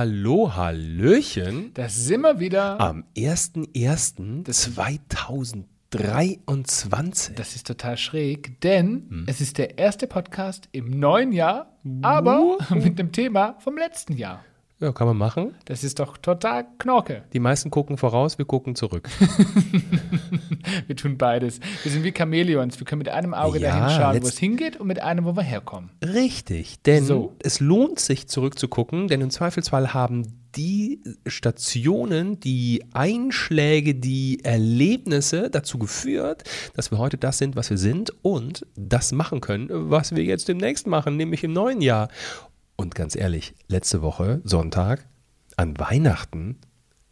Hallo, hallöchen. Da sind wir wieder. Am 1.1.2023. Das ist total schräg, denn Hm. es ist der erste Podcast im neuen Jahr, aber mit einem Thema vom letzten Jahr. Ja, kann man machen. Das ist doch total Knorke. Die meisten gucken voraus, wir gucken zurück. Wir tun beides. Wir sind wie Chamäleons. Wir können mit einem Auge Ja, dahin schauen, wo es hingeht und mit einem, wo wir herkommen. Richtig, denn So. es lohnt sich zurückzugucken, denn im Zweifelsfall haben die Stationen, die Einschläge, die Erlebnisse dazu geführt, dass wir heute das sind, was wir sind und das machen können, was wir jetzt demnächst machen, nämlich im neuen Jahr. Und ganz ehrlich, letzte Woche, Sonntag, an Weihnachten,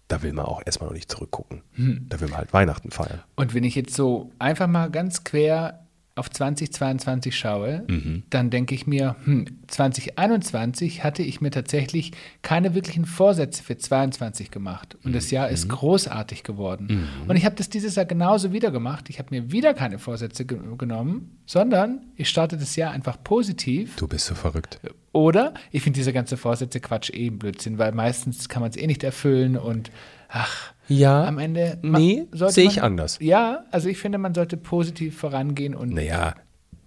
da will man auch erstmal noch nicht zurückgucken. Da will man halt Weihnachten feiern. Und wenn ich jetzt so einfach mal ganz quer auf 2022 schaue, Mhm. dann denke ich mir, hm, 2021 hatte ich mir tatsächlich keine wirklichen Vorsätze für 22 gemacht. Und das Jahr Mhm. ist großartig geworden. Und ich habe das dieses Jahr genauso wieder gemacht. Ich habe mir wieder keine Vorsätze ge genommen, sondern ich starte das Jahr einfach positiv. Du bist so verrückt. Oder ich finde diese ganze Vorsätze Quatsch eh Blödsinn, weil meistens kann man es eh nicht erfüllen und ach, Ja, am Ende nee, sehe ich man- anders. Ja, also ich finde, man sollte positiv vorangehen und Naja,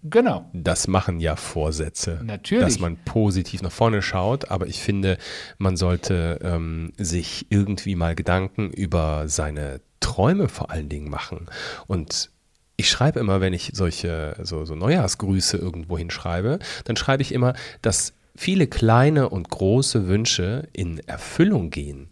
genau. Das machen ja Vorsätze. Natürlich. Dass man positiv nach vorne schaut, aber ich finde, man sollte ähm, sich irgendwie mal Gedanken über seine Träume vor allen Dingen machen. Und ich schreibe immer, wenn ich solche so, so Neujahrsgrüße irgendwo hinschreibe, dann schreibe ich immer, dass viele kleine und große Wünsche in Erfüllung gehen.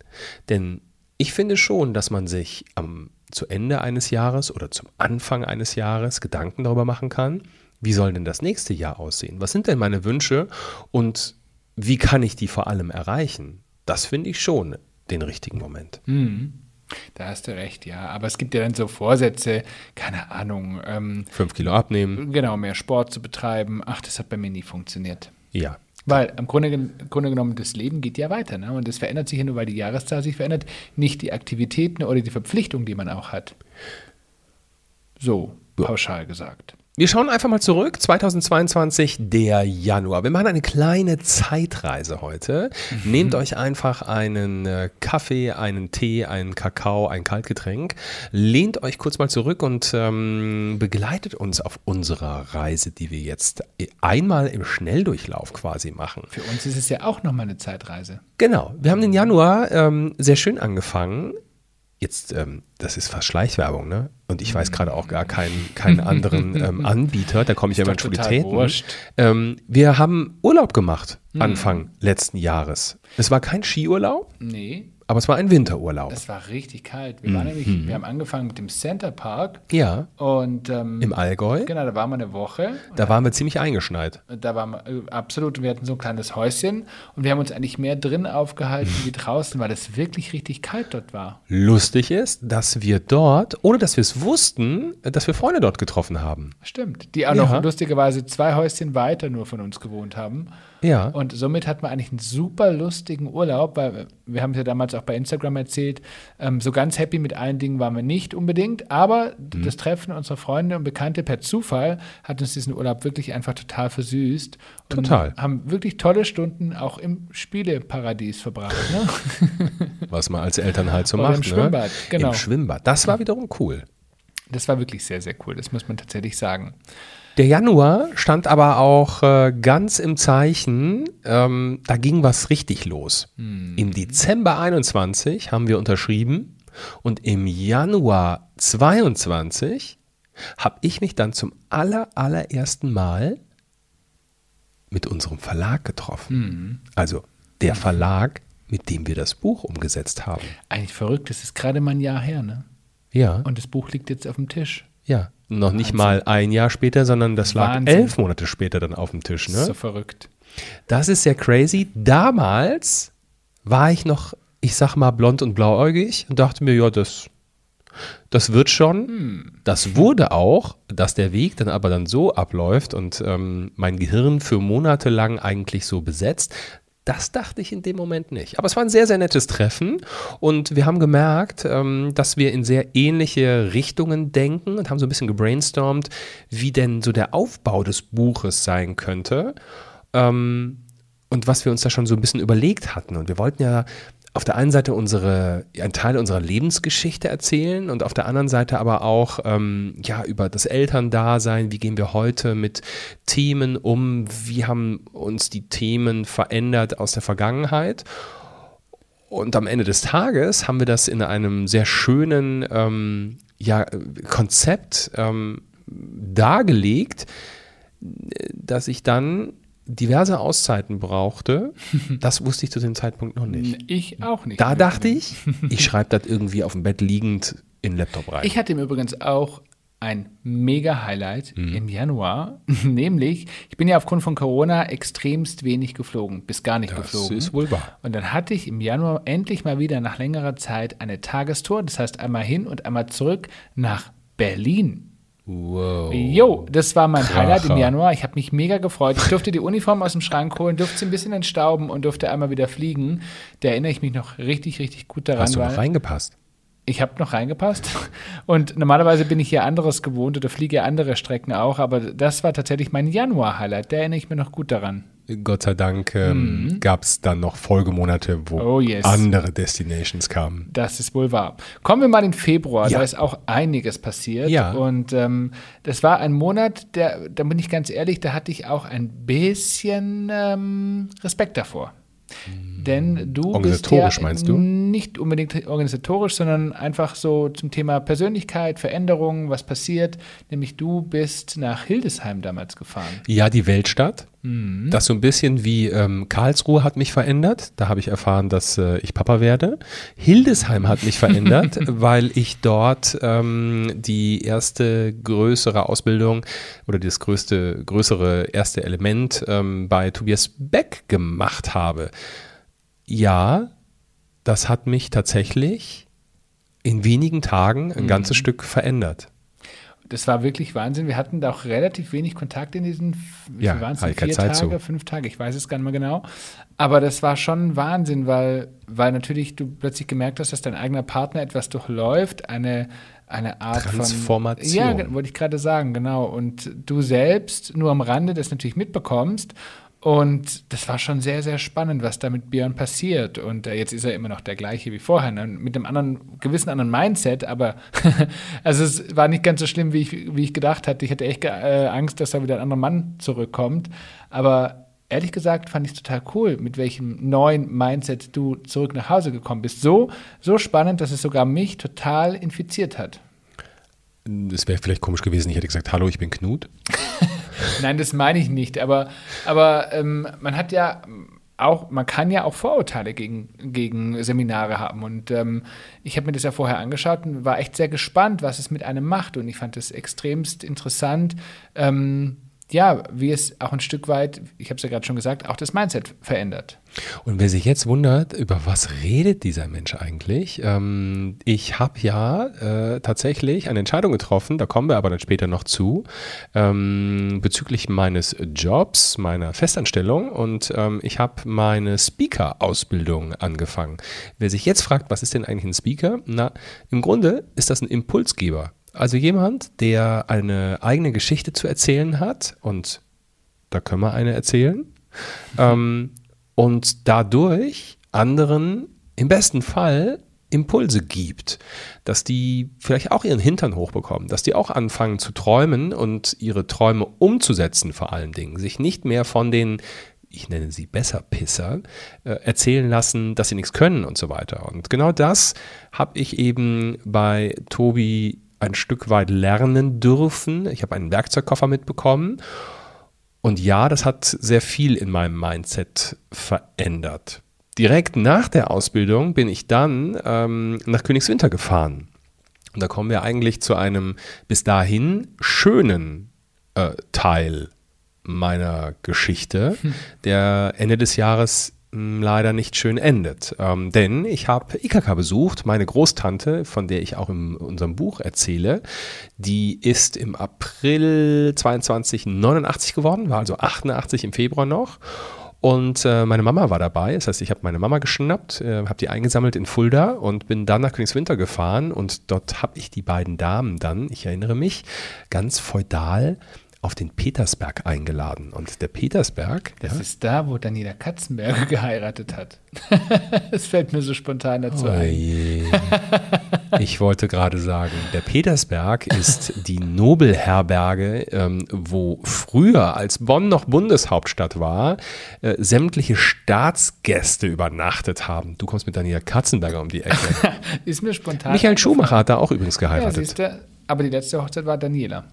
Denn ich finde schon, dass man sich am zu Ende eines Jahres oder zum Anfang eines Jahres Gedanken darüber machen kann, wie soll denn das nächste Jahr aussehen? Was sind denn meine Wünsche und wie kann ich die vor allem erreichen? Das finde ich schon den richtigen Moment. Da hast du recht, ja. Aber es gibt ja dann so Vorsätze, keine Ahnung, ähm, Fünf Kilo abnehmen, genau, mehr Sport zu betreiben. Ach, das hat bei mir nie funktioniert. ja. Weil im Grunde, im Grunde genommen, das Leben geht ja weiter. Ne? Und das verändert sich ja nur, weil die Jahreszahl sich verändert, nicht die Aktivitäten oder die Verpflichtung, die man auch hat. So, pauschal gesagt. Wir schauen einfach mal zurück. 2022, der Januar. Wir machen eine kleine Zeitreise heute. Nehmt euch einfach einen äh, Kaffee, einen Tee, einen Kakao, ein Kaltgetränk. Lehnt euch kurz mal zurück und ähm, begleitet uns auf unserer Reise, die wir jetzt einmal im Schnelldurchlauf quasi machen. Für uns ist es ja auch nochmal eine Zeitreise. Genau, wir haben den Januar ähm, sehr schön angefangen. Jetzt, ähm, das ist fast Schleichwerbung, ne? Und ich weiß gerade auch gar keinen, keinen anderen ähm, Anbieter, da komme ich ja immer in wurscht. Ähm, wir haben Urlaub gemacht, Anfang letzten Jahres. Es war kein Skiurlaub, Nee, aber es war ein Winterurlaub. das war richtig kalt. Wir, waren nämlich, wir haben angefangen mit dem Center Park ja, und ähm, im Allgäu. genau, da waren wir eine Woche. Da waren wir ziemlich eingeschneit. Da waren wir äh, absolut, und wir hatten so ein kleines Häuschen und wir haben uns eigentlich mehr drin aufgehalten wie draußen, weil es wirklich richtig kalt dort war. Lustig ist, dass wir dort, ohne dass wir es wussten, dass wir Freunde dort getroffen haben. Stimmt. Die auch Ja. noch lustigerweise zwei Häuschen weiter nur von uns gewohnt haben. Ja. Und somit hat man eigentlich einen super lustigen Urlaub, weil wir haben es ja damals auch bei Instagram erzählt, ähm, so ganz happy mit allen Dingen waren wir nicht unbedingt, aber Mhm. das Treffen unserer Freunde und Bekannte per Zufall hat uns diesen Urlaub wirklich einfach total versüßt. Und Total. Haben wirklich tolle Stunden auch im Spieleparadies verbracht. Ne? Was man als Eltern halt so Oder macht. im Schwimmbad, ne? genau. Im Schwimmbad. Das war wiederum cool. Das war wirklich sehr, sehr cool, das muss man tatsächlich sagen. Der Januar stand aber auch äh, ganz im Zeichen, ähm, da ging was richtig los. Im Dezember 21 haben wir unterschrieben und im Januar 22 habe ich mich dann zum aller, allerersten Mal mit unserem Verlag getroffen. Also der Verlag, mit dem wir das Buch umgesetzt haben. Eigentlich verrückt, das ist gerade mal ein Jahr her, ne? Ja, Und das Buch liegt jetzt auf dem Tisch. ja. Noch nicht mal ein Jahr später, sondern das lag Wahnsinn. elf Monate später dann auf dem Tisch. Ne? So verrückt. Das ist sehr crazy. Damals war ich noch, ich sag mal, blond und blauäugig und dachte mir, ja, das, das wird schon. Das wurde auch, dass der Weg dann aber dann so abläuft und ähm, mein Gehirn für Monate lang eigentlich so besetzt. Das dachte ich in dem Moment nicht. Aber es war ein sehr, sehr nettes Treffen und wir haben gemerkt, ähm, dass wir in sehr ähnliche Richtungen denken und haben so ein bisschen gebrainstormt, wie denn so der Aufbau des Buches sein könnte. Ähm, und was wir uns da schon so ein bisschen überlegt hatten. Und wir wollten ja auf der einen Seite unsere, einen Teil unserer Lebensgeschichte erzählen und auf der anderen Seite aber auch ähm, ja, über das Elterndasein, wie gehen wir heute mit Themen um, wie haben uns die Themen verändert aus der Vergangenheit. Und am Ende des Tages haben wir das in einem sehr schönen ähm, ja, Konzept ähm, dargelegt, dass ich dann diverse Auszeiten brauchte. Das wusste ich zu dem Zeitpunkt noch nicht. Ich auch nicht. Da dachte ich, ich schreibe das irgendwie auf dem Bett liegend in den Laptop rein. Ich hatte im Übrigen auch ein mega Highlight Mhm. im Januar, nämlich ich bin ja aufgrund von Corona extremst wenig geflogen, bis gar nicht das geflogen. ist wohl wahr. Und dann hatte ich im Januar endlich mal wieder nach längerer Zeit eine Tagestour, das heißt einmal hin und einmal zurück nach Berlin. Wow. Jo, das war mein Kracher. Highlight im Januar. Ich habe mich mega gefreut. Ich durfte die Uniform aus dem Schrank holen, durfte sie ein bisschen entstauben und durfte einmal wieder fliegen. Da erinnere ich mich noch richtig, richtig gut daran. Hast du noch reingepasst? ich habe noch reingepasst. Und normalerweise bin ich hier anderes gewohnt oder fliege andere Strecken auch, aber das war tatsächlich mein Januar-Highlight. Da erinnere ich mir noch gut daran. Gott sei Dank ähm, gab es dann noch Folgemonate, wo Mhm. Oh, yes. andere Destinations kamen. Das ist wohl wahr. Kommen wir mal in Februar, Ja. da ist auch einiges passiert. Ja. Und ähm, das war ein Monat, der, da bin ich ganz ehrlich, da hatte ich auch ein bisschen ähm, Respekt davor. Denn du bist Organisatorisch ja meinst du? nicht unbedingt organisatorisch, sondern einfach so zum Thema Persönlichkeit, Veränderungen, was passiert. Nämlich du bist nach Hildesheim damals gefahren. Ja, die Weltstadt. Mhm. Das so ein bisschen wie ähm, Karlsruhe hat mich verändert. Da habe ich erfahren, dass äh, ich Papa werde. Hildesheim hat mich verändert, weil ich dort ähm, die erste größere Ausbildung oder das größte, größere erste Element ähm, bei Tobias Beck gemacht habe. Ja, das hat mich tatsächlich in wenigen Tagen ein ganzes Stück verändert. Das war wirklich Wahnsinn. Wir hatten da auch relativ wenig Kontakt in diesen, Ja, keine vier Zeit Tage, zu. fünf Tage, ich weiß es gar nicht mehr genau. Aber das war schon Wahnsinn, weil, weil natürlich du plötzlich gemerkt hast, dass dein eigener Partner etwas durchläuft, eine, eine Art Transformation. von. Ja, wollte ich gerade sagen, genau. Und du selbst nur am Rande das natürlich mitbekommst. Und das war schon sehr, sehr spannend, was da mit Björn passiert. Und äh, jetzt ist er immer noch der gleiche wie vorher, ne? mit einem anderen, gewissen anderen Mindset, aber also es war nicht ganz so schlimm, wie ich, wie ich gedacht hatte. Ich hatte echt äh, Angst, dass da wieder ein anderer Mann zurückkommt. Aber ehrlich gesagt fand ich es total cool, mit welchem neuen Mindset du zurück nach Hause gekommen bist. So, so spannend, dass es sogar mich total infiziert hat. Es wäre vielleicht komisch gewesen, ich hätte gesagt, hallo, ich bin Knut. Nein, das meine ich nicht. Aber, aber ähm, man hat ja auch, man kann ja auch Vorurteile gegen, gegen Seminare haben. Und ähm, ich habe mir das ja vorher angeschaut und war echt sehr gespannt, was es mit einem macht. Und ich fand es extremst interessant, ähm, ja, wie es auch ein Stück weit, ich habe es ja gerade schon gesagt, auch das Mindset verändert. Und wer sich jetzt wundert, über was redet dieser Mensch eigentlich? Ähm, ich habe ja äh, tatsächlich eine Entscheidung getroffen, da kommen wir aber dann später noch zu, ähm, bezüglich meines Jobs, meiner Festanstellung und ähm, ich habe meine Speaker-Ausbildung angefangen. Wer sich jetzt fragt, was ist denn eigentlich ein Speaker? Na, im Grunde ist das ein Impulsgeber. Also jemand, der eine eigene Geschichte zu erzählen hat und da können wir eine erzählen. Ähm, und dadurch anderen im besten Fall Impulse gibt, dass die vielleicht auch ihren Hintern hochbekommen, dass die auch anfangen zu träumen und ihre Träume umzusetzen vor allen Dingen, sich nicht mehr von den ich nenne sie Besserpisser, äh, erzählen lassen, dass sie nichts können und so weiter. Und genau das habe ich eben bei Tobi ein Stück weit lernen dürfen. Ich habe einen Werkzeugkoffer mitbekommen und ja, das hat sehr viel in meinem Mindset verändert. Direkt nach der Ausbildung bin ich dann ähm, nach Königswinter gefahren. Und da kommen wir eigentlich zu einem bis dahin schönen äh, Teil meiner Geschichte, der Ende des Jahres leider nicht schön endet. Ähm, denn ich habe IKK besucht, meine Großtante, von der ich auch in unserem Buch erzähle, die ist im April 22 89 geworden, war also 88 im Februar noch. Und äh, meine Mama war dabei, das heißt, ich habe meine Mama geschnappt, äh, habe die eingesammelt in Fulda und bin dann nach Königswinter gefahren und dort habe ich die beiden Damen dann, ich erinnere mich, ganz feudal auf den Petersberg eingeladen. Und der Petersberg, Das ja, ist da, wo Daniela Katzenberger geheiratet hat. Es fällt mir so spontan dazu Oh ein. je. Ich wollte gerade sagen, der Petersberg ist die Nobelherberge, ähm, wo früher, als Bonn noch Bundeshauptstadt war, äh, sämtliche Staatsgäste übernachtet haben. Du kommst mit Daniela Katzenberger um die Ecke. Ist mir spontan. Michael Schumacher hat da auch übrigens Ja, geheiratet. du, aber die letzte Hochzeit war Daniela.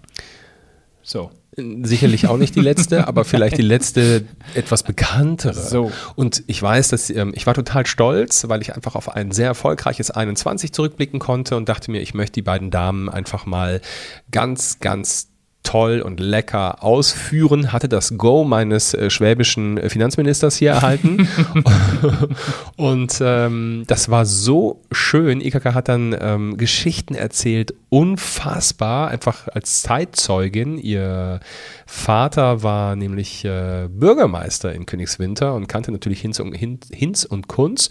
So. Sicherlich auch nicht die letzte, aber vielleicht die letzte etwas bekanntere. So. Und ich weiß, dass ähm, ich war total stolz, weil ich einfach auf ein sehr erfolgreiches 21 zurückblicken konnte und dachte mir, ich möchte die beiden Damen einfach mal ganz, ganz toll und lecker ausführen, hatte das Go meines äh, schwäbischen äh, Finanzministers hier erhalten. und ähm, das war so schön. IKK hat dann ähm, Geschichten erzählt, unfassbar, einfach als Zeitzeugin. Ihr Vater war nämlich äh, Bürgermeister in Königswinter und kannte natürlich Hinz und, Hin- Hinz und Kunz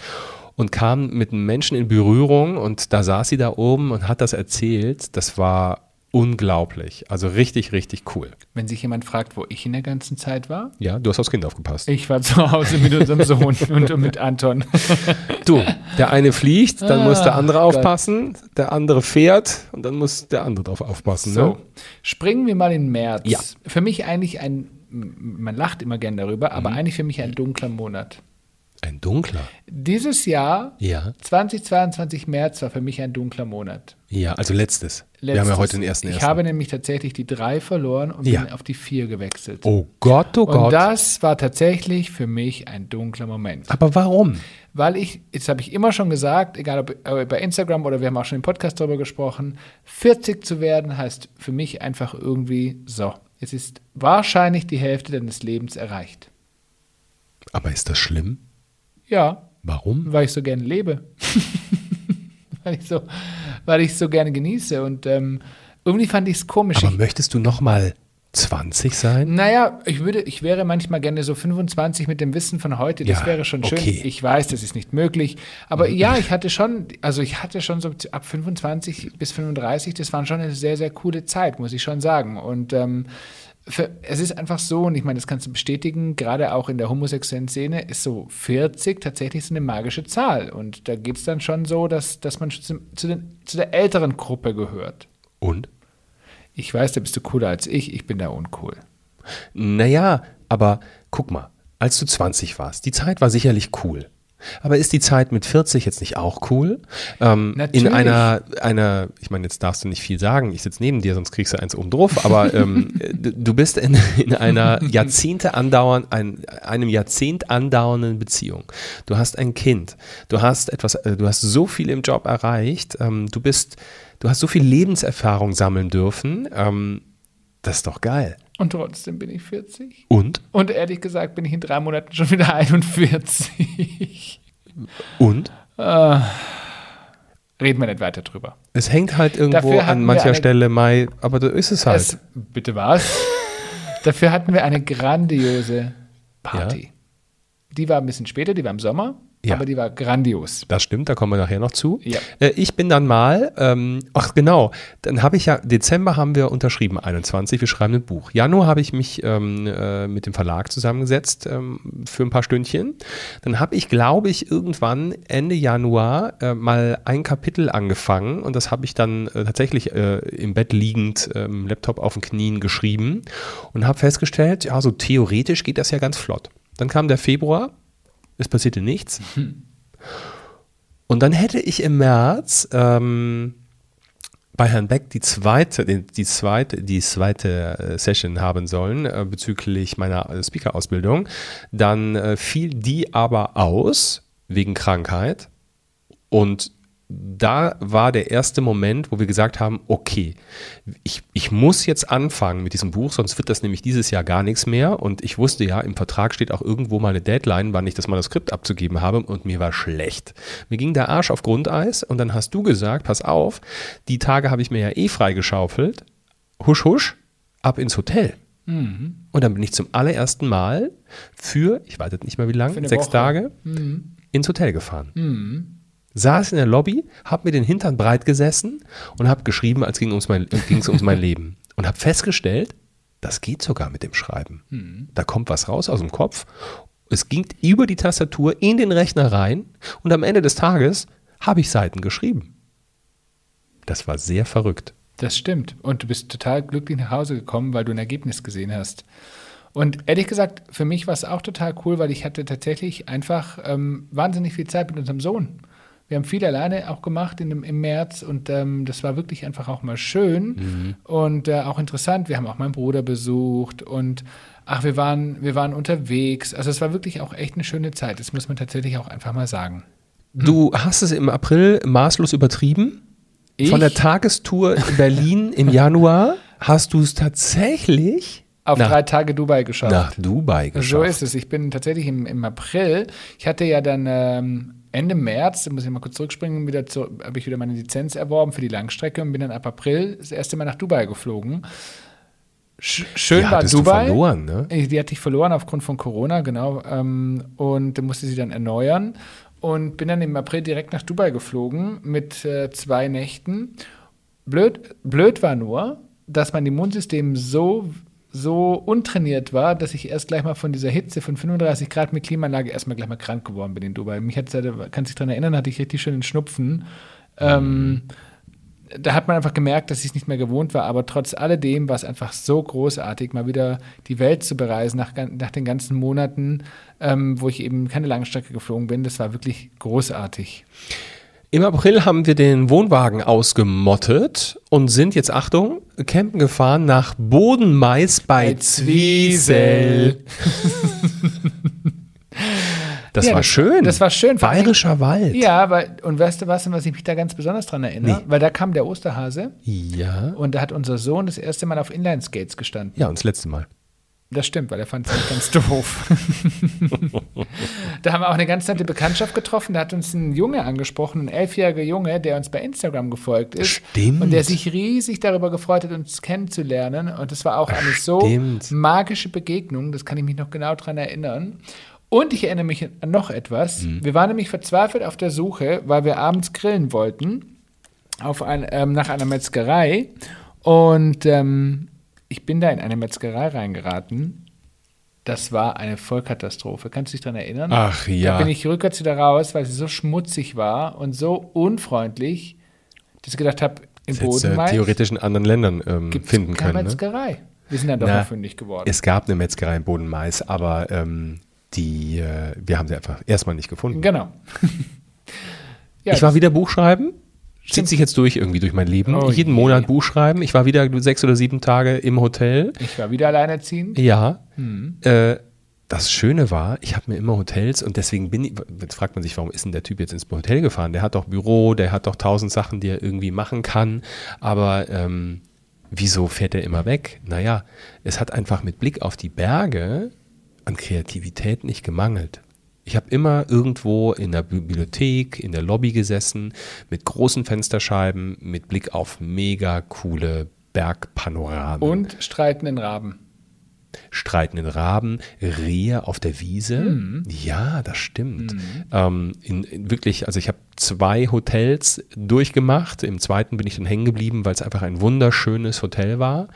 und kam mit einem Menschen in Berührung und da saß sie da oben und hat das erzählt. Das war unglaublich. Also richtig, richtig cool. Wenn sich jemand fragt, wo ich in der ganzen Zeit war, Ja, du hast aufs Kind aufgepasst. ich war zu Hause mit unserem Sohn und mit Anton. Du, der eine fliegt, dann muss der andere Ach Gott. aufpassen, der andere fährt und dann muss der andere drauf aufpassen. So, Ne? springen wir mal in März. Ja. Für mich eigentlich ein, man lacht immer gern darüber, aber Mhm. eigentlich für mich ein dunkler Monat. Ein dunkler. Dieses Jahr, Ja. 2022 März, war für mich ein dunkler Monat. Ja, also letztes. Wir haben ja Letztes- heute den ersten Ich ersten. habe nämlich tatsächlich die drei verloren und Ja. bin auf die vier gewechselt. oh Gott, oh und Gott. das war tatsächlich für mich ein dunkler Moment. Aber warum? Weil ich, jetzt habe ich immer schon gesagt, egal ob äh, bei Instagram oder wir haben auch schon im Podcast darüber gesprochen, 40 zu werden heißt für mich einfach irgendwie so. Es ist wahrscheinlich die Hälfte deines Lebens erreicht. Aber ist das schlimm? Ja, Warum? weil ich so gerne lebe. weil, ich so, weil ich so gerne genieße. Und ähm, irgendwie fand ich es komisch. Aber Ich, möchtest du noch mal 20 sein? naja, ich würde, ich wäre manchmal gerne so 25 mit dem Wissen von heute. Das Ja, wäre schon schön. okay. Ich weiß, das ist nicht möglich. Aber ja, ich hatte schon, also ich hatte schon so ab 25 bis 35, das war schon eine sehr, sehr coole Zeit, muss ich schon sagen. Und ähm, für, es ist einfach so, und ich meine, das kannst du bestätigen, gerade auch in der homosexuellen Szene ist so 40 tatsächlich so eine magische Zahl. Und da geht es dann schon so, dass, dass man zu, zu, den, zu der älteren Gruppe gehört. Und? Ich weiß, da bist du cooler als ich, ich bin da uncool. Naja, aber guck mal, als du 20 warst, die Zeit war sicherlich cool. Aber ist die Zeit mit 40 jetzt nicht auch cool? Ähm, Natürlich. in einer, einer, ich meine, jetzt darfst du nicht viel sagen, ich sitze neben dir, sonst kriegst du eins oben drauf, aber ähm, du bist in, in einer Jahrzehnte andauern, ein, einem Jahrzehnt andauernden Beziehung. Du hast ein Kind, du hast etwas, äh, du hast so viel im Job erreicht, ähm, du bist, du hast so viel Lebenserfahrung sammeln dürfen, ähm, das ist doch geil. Und trotzdem bin ich 40. Und? Und ehrlich gesagt bin ich in drei Monaten schon wieder 41. Und? Reden wir nicht weiter drüber. Es hängt halt irgendwo an mancher Stelle Mai, aber da ist es halt. Es, bitte was? Dafür hatten wir eine grandiose Party. Die war ein bisschen später, die war im Sommer, Ja. aber die war grandios. das stimmt, da kommen wir nachher noch zu. Ja. Äh, ich bin dann mal, ähm, ach genau, dann habe ich ja, Dezember haben wir unterschrieben, 21, wir schreiben ein Buch. Januar habe ich mich ähm, äh, mit dem Verlag zusammengesetzt ähm, für ein paar Stündchen. Dann habe ich, glaube ich, irgendwann Ende Januar äh, mal ein Kapitel angefangen und das habe ich dann äh, tatsächlich äh, im Bett liegend, im Laptop auf den Knien geschrieben und habe festgestellt, ja, so theoretisch geht das ja ganz flott. Dann kam der Februar, es passierte nichts. Und dann hätte ich im März ähm, bei Herrn Beck die zweite, die, die zweite, die zweite äh, Session haben sollen äh, bezüglich meiner äh, Speaker-Ausbildung. Dann äh, fiel die aber aus wegen Krankheit. Und da war der erste Moment, wo wir gesagt haben, okay, ich, ich muss jetzt anfangen mit diesem Buch, sonst wird das nämlich dieses Jahr gar nichts mehr. Und ich wusste ja, im Vertrag steht auch irgendwo mal eine Deadline, wann ich das Manuskript abzugeben habe und mir war schlecht. Mir ging der Arsch auf Grundeis und dann hast du gesagt, pass auf, die Tage habe ich mir ja eh freigeschaufelt. Husch, husch, ab ins Hotel. Und dann bin ich zum allerersten Mal für, ich weiß jetzt nicht mehr wie lange, sechs Woche. Tage, ins Hotel gefahren saß in der Lobby, habe mir den Hintern breit gesessen und habe geschrieben, als ging es ging's ums mein Leben. Und habe festgestellt, das geht sogar mit dem Schreiben. Da kommt was raus aus dem Kopf. Es ging über die Tastatur in den Rechner rein und am Ende des Tages habe ich Seiten geschrieben. Das war sehr verrückt. Das stimmt. Und du bist total glücklich nach Hause gekommen, weil du ein Ergebnis gesehen hast. Und ehrlich gesagt, für mich war es auch total cool, weil ich hatte tatsächlich einfach ähm, wahnsinnig viel Zeit mit unserem Sohn. Wir haben viel alleine auch gemacht in dem, im März und ähm, das war wirklich einfach auch mal schön und äh, auch interessant. Wir haben auch meinen Bruder besucht und ach, wir waren, wir waren unterwegs. Also es war wirklich auch echt eine schöne Zeit. Das muss man tatsächlich auch einfach mal sagen. Du hast es im April maßlos übertrieben. Ich? Von der Tagestour in Berlin im Januar hast du es tatsächlich Auf nach, drei Tage Dubai geschafft. nach Dubai geschafft. So ist es. Ich bin tatsächlich im, im April. Ich hatte ja dann ähm, Ende März, da muss ich mal kurz zurückspringen, wieder zu, habe ich wieder meine Lizenz erworben für die Langstrecke und bin dann ab April das erste Mal nach Dubai geflogen. Sch schön Die war hattest du Dubai. verloren, ne? Die hatte ich verloren aufgrund von Corona, genau. Ähm, und musste sie dann erneuern. Und bin dann im April direkt nach Dubai geflogen mit äh, zwei Nächten. Blöd, blöd war nur, dass mein Immunsystem so, so untrainiert war, dass ich erst gleich mal von dieser Hitze von 35 Grad mit Klimaanlage erstmal gleich mal krank geworden bin in Dubai. Mich hat, kann sich daran erinnern, hatte ich richtig schön den Schnupfen. Ähm, da hat man einfach gemerkt, dass ich es nicht mehr gewohnt war, aber trotz alledem war es einfach so großartig, mal wieder die Welt zu bereisen nach, nach den ganzen Monaten, ähm, wo ich eben keine Langstrecke geflogen bin. Das war wirklich großartig. Im April haben wir den Wohnwagen ausgemottet und sind jetzt, Achtung, campen gefahren nach Bodenmais bei, Zwiesel. das Ja, war schön. das war schön. Bayerischer Wald. Ja, weil, und weißt du was, was ich mich da ganz besonders dran erinnere? Nee. Weil da kam der Osterhase Ja. und da hat unser Sohn das erste Mal auf Inline-Skates gestanden. Ja, und das letzte Mal. Das stimmt, weil er fand es ganz doof. da haben wir auch eine ganz nette Bekanntschaft getroffen. Da hat uns ein Junge angesprochen, ein elfjähriger Junge, der uns bei Instagram gefolgt ist. Stimmt. Und der sich riesig darüber gefreut hat, uns kennenzulernen. Und das war auch eine so Stimmt. magische Begegnung. Das kann ich mich noch genau daran erinnern. Und ich erinnere mich an noch etwas. Mhm. Wir waren nämlich verzweifelt auf der Suche, weil wir abends grillen wollten auf ein, ähm, nach einer Metzgerei. Und ähm, ich bin da in eine Metzgerei reingeraten. Das war eine Vollkatastrophe. Kannst du dich daran erinnern? Ach ja. Da bin ich rückwärts wieder raus, weil sie so schmutzig war und so unfreundlich, dass ich gedacht habe, im Das Boden theoretisch in anderen Ländern ähm, finden keine können. Ne? Metzgerei. Wir sind dann doch Na, fündig geworden. Es gab eine Metzgerei in Bodenmais, aber ähm, die, äh, wir haben sie einfach erstmal nicht gefunden. Genau. ja, ich war wieder Buchschreiben. Zieht sich jetzt durch irgendwie durch mein Leben. Oh Jeden je. Monat Buch schreiben. Ich war wieder sechs oder sieben Tage im Hotel. ich war wieder alleinerziehend. Ja. Hm. Äh, das Schöne war, ich habe mir immer Hotels und deswegen bin ich, jetzt fragt man sich, warum ist denn der Typ jetzt ins Hotel gefahren? Der hat doch Büro, der hat doch tausend Sachen, die er irgendwie machen kann. Aber ähm, wieso fährt er immer weg? Naja, es hat einfach mit Blick auf die Berge an Kreativität nicht gemangelt. Ich habe immer irgendwo in der Bibliothek, in der Lobby gesessen, mit großen Fensterscheiben, mit Blick auf mega coole Bergpanoramen Und streitenden Raben. streitenden Raben, Rehe auf der Wiese. Mhm. Ja, das stimmt. Ähm, in, in wirklich, also ich habe zwei Hotels durchgemacht. Im zweiten bin ich dann hängen geblieben, weil es einfach ein wunderschönes Hotel war.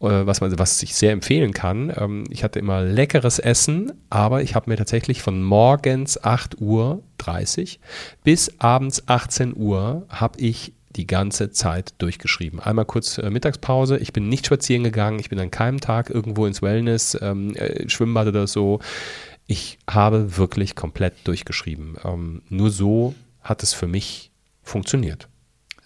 Äh, Was, man, was ich sehr empfehlen kann. Ähm, Ich hatte immer leckeres Essen, aber ich habe mir tatsächlich von morgens 8 Uhr 30 bis abends 18 Uhr habe ich die ganze Zeit durchgeschrieben. Einmal kurz äh, Mittagspause. Ich bin nicht spazieren gegangen. Ich bin an keinem Tag irgendwo ins Wellness, ähm, äh, Schwimmbad oder so. Ich habe wirklich komplett durchgeschrieben. Ähm, nur so hat es für mich funktioniert.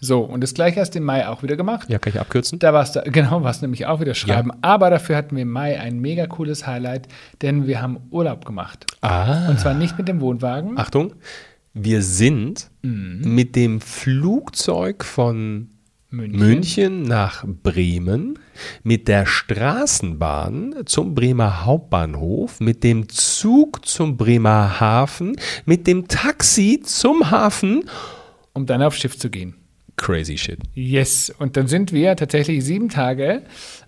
So, und das gleiche hast du im Mai auch wieder gemacht. Ja, kann ich abkürzen? Da warst du, genau, warst nämlich auch wieder schreiben. Aber dafür hatten wir im Mai ein mega cooles Highlight, denn wir haben Urlaub gemacht. Ah. Und zwar nicht mit dem Wohnwagen. Achtung, wir sind mit dem Flugzeug von München. München. nach Bremen, mit der Straßenbahn zum Bremer Hauptbahnhof, mit dem Zug zum Bremer Hafen, mit dem Taxi zum Hafen. um dann aufs Schiff zu gehen. Crazy shit. Yes, und dann sind wir tatsächlich sieben Tage